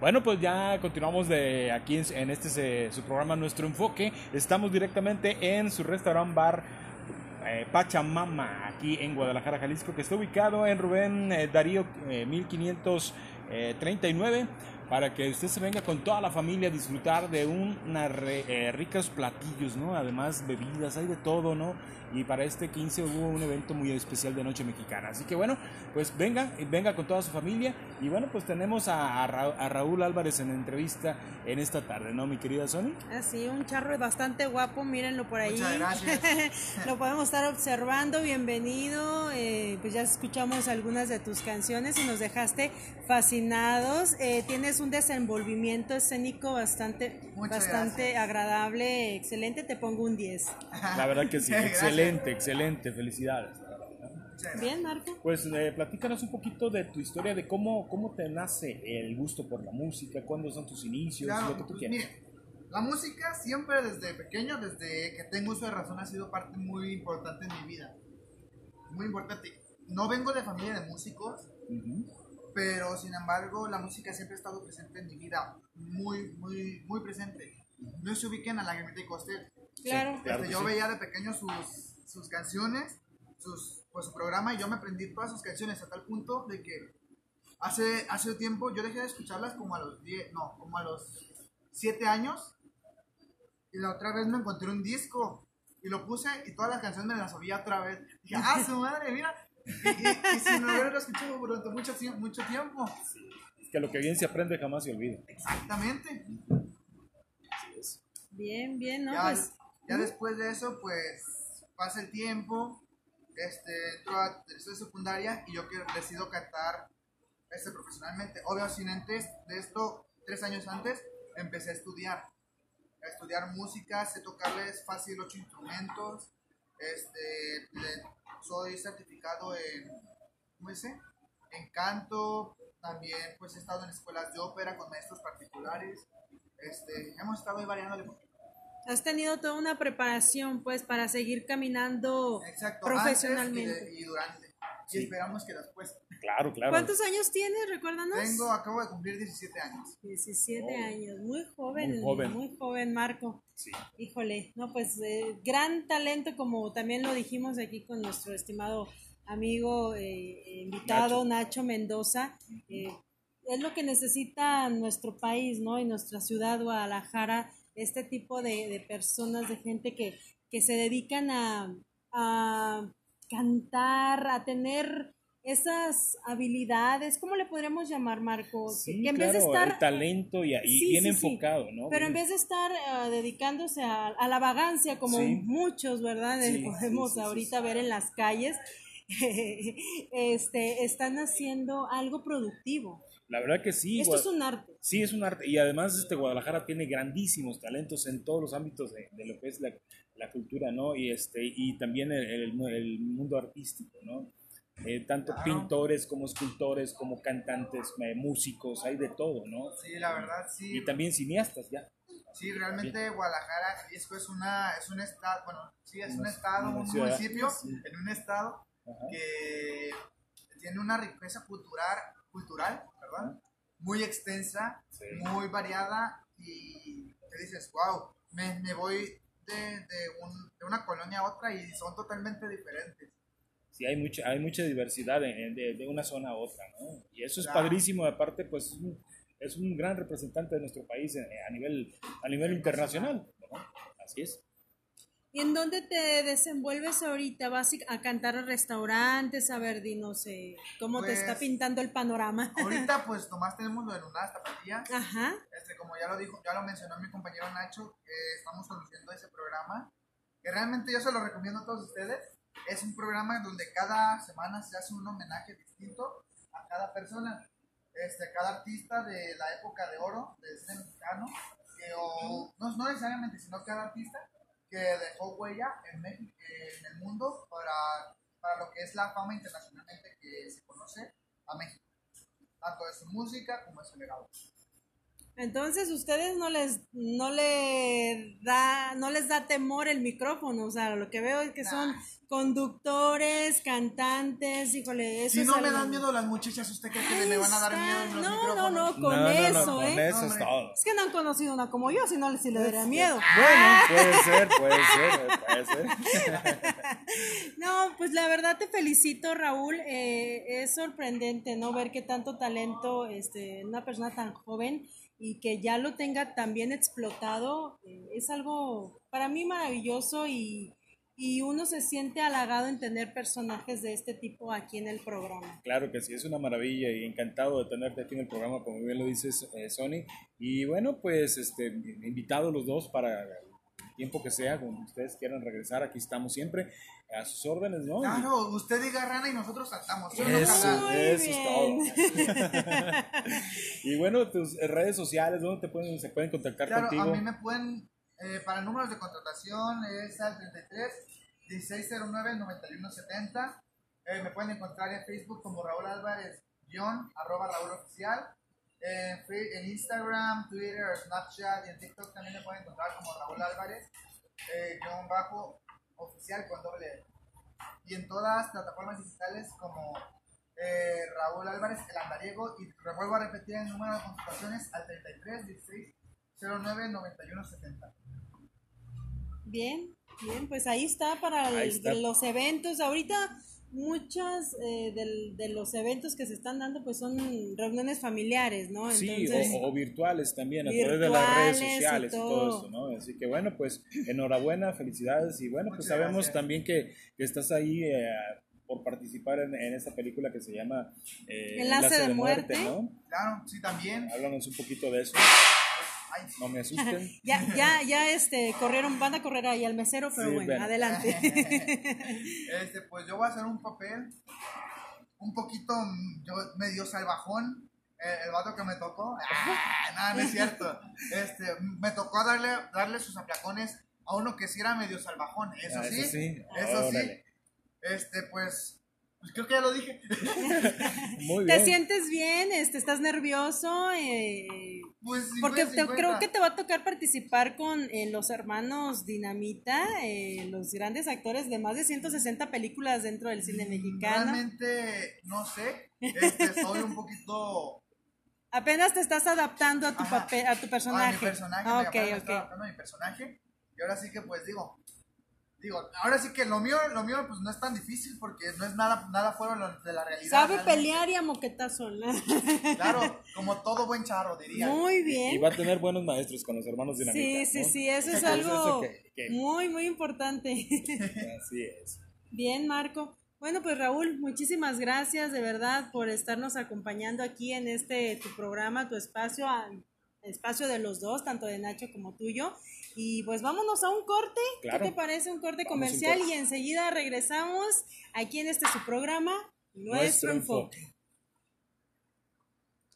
Bueno, pues ya continuamos de aquí en, este su programa Nuestro Enfoque. Estamos directamente en su restaurant bar eh, Pachamama, aquí en Guadalajara, Jalisco, que está ubicado en Rubén eh, Darío eh, 1539, para que usted se venga con toda la familia a disfrutar de unos ricos platillos, ¿no? Además, bebidas, hay de todo, ¿no? Y para este 15 hubo un evento muy especial de Noche Mexicana. Así que bueno, pues venga, venga con toda su familia. Y bueno, pues tenemos a, a Ra- a Raúl Álvarez en entrevista en esta tarde, ¿no, mi querida Sony? Así, un charro bastante guapo, mírenlo por ahí. Muchas gracias. Lo podemos estar observando, bienvenido. eh, pues ya escuchamos algunas de tus canciones y nos dejaste fascinados. Eh, tienes un desenvolvimiento escénico bastante, Muchas bastante gracias. agradable, excelente. Te pongo un 10. La verdad que sí, excelente, excelente, felicidades. Bien, Marco. Pues eh, platícanos un poquito de tu historia, de cómo, cómo te nace el gusto por la música, cuándo son tus inicios, Claro, lo que tú pues, quieras. mire, la música siempre desde pequeño, desde que tengo uso de razón, ha sido parte muy importante en mi vida. Muy importante. No vengo de familia de músicos, Ujú. Pero sin embargo la música siempre ha estado presente en mi vida. Muy, muy, muy presente. No se ubiquen a la Granita y Costel. Claro. Claro Este, yo sí. veía de pequeño sus, sus canciones, sus, pues, su programa, y yo me aprendí todas sus canciones a tal punto de que hace, hace tiempo yo dejé de escucharlas como a los 10, no, como a los 7 años. Y la otra vez me encontré un disco y lo puse y todas las canciones me las oía otra vez. Dije, ah, su madre, mira. Y, y, y sin haberlo escuchado durante mucho, mucho tiempo. Es que lo que bien se aprende jamás se olvida. Exactamente. Bien, bien, ¿no? ya, Pues ya después de eso, pues pasa el tiempo, este, entro a tercera secundaria y yo que decido cantar este, profesionalmente. Obvio, sin antes de esto, tres años antes, empecé a estudiar. A estudiar música, sé tocarles fácil ocho instrumentos. Este, soy certificado en, ¿cómo dice? En canto. También pues he estado en escuelas de ópera con maestros particulares. Este, hemos estado ahí variando has tenido toda una preparación, pues, para seguir caminando Exacto, profesionalmente. antes y, de- y durante. Sí. Y esperamos que después. Claro, claro. ¿Cuántos años tienes? Recuérdanos. Tengo, acabo de cumplir 17 años. 17 Oh. años, muy joven, Muy joven. muy joven, Marco. Sí. Híjole, no, pues eh, gran talento, como también lo dijimos aquí con nuestro estimado amigo eh, invitado Nacho, Mendoza. eh, es lo que necesita nuestro país, ¿no? Y nuestra ciudad, Guadalajara, este tipo de, de personas, de gente que, que se dedican a, a cantar, a tener esas habilidades, ¿cómo le podríamos llamar, Marco? Sí, que en claro, vez de estar el talento y, y Sí, bien sí, enfocado, ¿no? Pero en vez de estar eh, dedicándose a, a la vagancia, como muchos, ¿verdad? Eh, podemos ahorita ver en las calles, este, están haciendo algo productivo. La verdad que sí. Esto es un arte. Sí, es un arte. Y además este Guadalajara tiene grandísimos talentos en todos los ámbitos de, de lo que es la, la cultura, ¿no? Y, este, y también el, el- el mundo artístico, ¿no? Eh, tanto Claro. pintores como escultores, como cantantes, eh, músicos, hay de todo, ¿no? Sí, la verdad, sí. Y también cineastas, ya. Sí, realmente Guadalajara Jalisco es, una, es un estado, bueno, sí, es un estado, un ciudad. municipio en un estado Ajá. que tiene una riqueza cultural, cultural ¿verdad? Muy extensa, Sí. muy variada y te dices, wow, me, me voy de, de, un- de una colonia a otra y son totalmente diferentes. Sí, hay mucha, hay mucha diversidad en- de, de una zona a otra, ¿no? Y eso es Claro. padrísimo, aparte, pues es un, es un gran representante de nuestro país eh, a nivel, a nivel internacional, ¿no? Así es. ¿Y en dónde te desenvuelves ahorita? ¿Vas a cantar a restaurantes? A ver, dinos eh, cómo te Pues, está pintando el panorama. Ahorita pues nomás tenemos lo de Lunadas Tapatías. Ajá. Este, como ya lo dijo, ya lo mencionó mi compañero Nacho, eh, estamos conduciendo ese programa, que realmente yo se lo recomiendo a todos ustedes. Es un programa donde cada semana se hace un homenaje distinto a cada persona, este, cada artista de la época de oro del cine mexicano, que, o, no, no necesariamente, sino cada artista que dejó huella en, en el mundo para, para lo que es la fama internacionalmente que se conoce a México, tanto de su música como de su legado. Entonces ustedes no les no le da no les da temor el micrófono, o sea, lo que veo es que son conductores, cantantes, híjole, eso Si es no me algo- dan miedo las muchachas, ¿usted cree que me van a dar miedo en los no, no, micrófonos? no, con No, no, no, eso, con ¿eh? eso es todo. Es que no han conocido una como yo, si no, si le daría miedo. Bueno, puede ser, puede ser, puede ser. No, pues la verdad te felicito, Raúl. eh, es sorprendente, ¿no? Ver que tanto talento, este, una persona tan joven y que ya lo tenga tan bien explotado, eh, es algo para mí maravilloso y, y uno se siente halagado en tener personajes de este tipo aquí en el programa. Claro que sí, es una maravilla y encantado de tenerte aquí en el programa, como bien lo dices, eh, Sony. Y bueno, pues este, invitados los dos para tiempo que sea, cuando ustedes quieran regresar, aquí estamos siempre a sus órdenes, ¿no? Claro, usted diga rana y nosotros saltamos. ¿sí o no, Eso, eso bien. es todo. y bueno, tus redes sociales, ¿dónde te pueden, se pueden contactar Claro, contigo? a mí me pueden, eh, para números de contratación es al 33 1609 9170. Eh, me pueden encontrar en Facebook como Raúl Álvarez, guion, arroba Raúl Oficial. En, Fe- en Instagram, Twitter, Snapchat y en TikTok también me pueden encontrar como Raúl Álvarez, eh, guion bajo oficial con doble E. Y en todas las plataformas digitales como eh, Raúl Álvarez, el andariego. Y vuelvo a repetir el número de contrataciones al 33 16 09 91 70. Bien, bien, pues ahí está para el- Ahí está. los eventos. Ahorita muchos eh, del- de los eventos que se están dando pues son reuniones familiares, ¿no? Sí, Entonces, o, o virtuales también, a través de las redes y sociales y todo. eso, ¿no? Así que bueno, pues enhorabuena, felicidades y bueno, pues Muchas sabemos gracias. también que, que estás ahí eh, por participar en, en esta película que se llama eh, Enlace de Muerte. ¿no? Claro, sí, también. Háblanos un poquito de eso, no me asusten. ya, ya, ya este corrieron, van a correr ahí al mesero, pero Sí, bueno, bueno. adelante. este, pues yo voy a hacer un papel un poquito yo medio salvajón. eh, el vato que me tocó. Ah, nada, no es cierto. Este, me tocó darle, darle sus aplacones a uno que sí era medio salvajón. Eso Ah, sí. eso sí, Eso sí. Este, pues, pues creo que ya lo dije. Muy ¿Te bien. sientes bien? Este, ¿Estás nervioso? Eh, Pues, porque 50, te- creo que te va a tocar participar con eh, los hermanos Dinamita, eh, los grandes actores de más de 160 películas dentro del cine mexicano. Realmente, no sé. Este, soy un poquito. Apenas te estás adaptando a tu Ajá. papel, a tu personaje. A mi personaje, Ah, me ok, apenas ok. estaba adaptando a mi personaje. Y ahora sí que, pues digo. Digo, ahora sí que lo mío, lo mío pues no es tan difícil porque no es nada, nada fuera de la realidad. Sabe realmente. pelear y a moquetazo. Claro, como todo buen charro, diría. Muy Y bien. va a tener buenos maestros con los hermanos Dinamita. Sí, sí, ¿no? sí, eso es Eso algo que- que- muy, muy importante. Así es. Bien, Marco. Bueno, pues Raúl, muchísimas gracias de verdad por estarnos acompañando aquí en este tu programa, tu espacio, espacio de los dos, tanto de Nacho como tuyo. Y pues vámonos a un corte. Claro. ¿Qué te parece? Un corte un comercial corte. y enseguida regresamos aquí en este su programa, Nuestro, Nuestro Enfoque. Enfoque.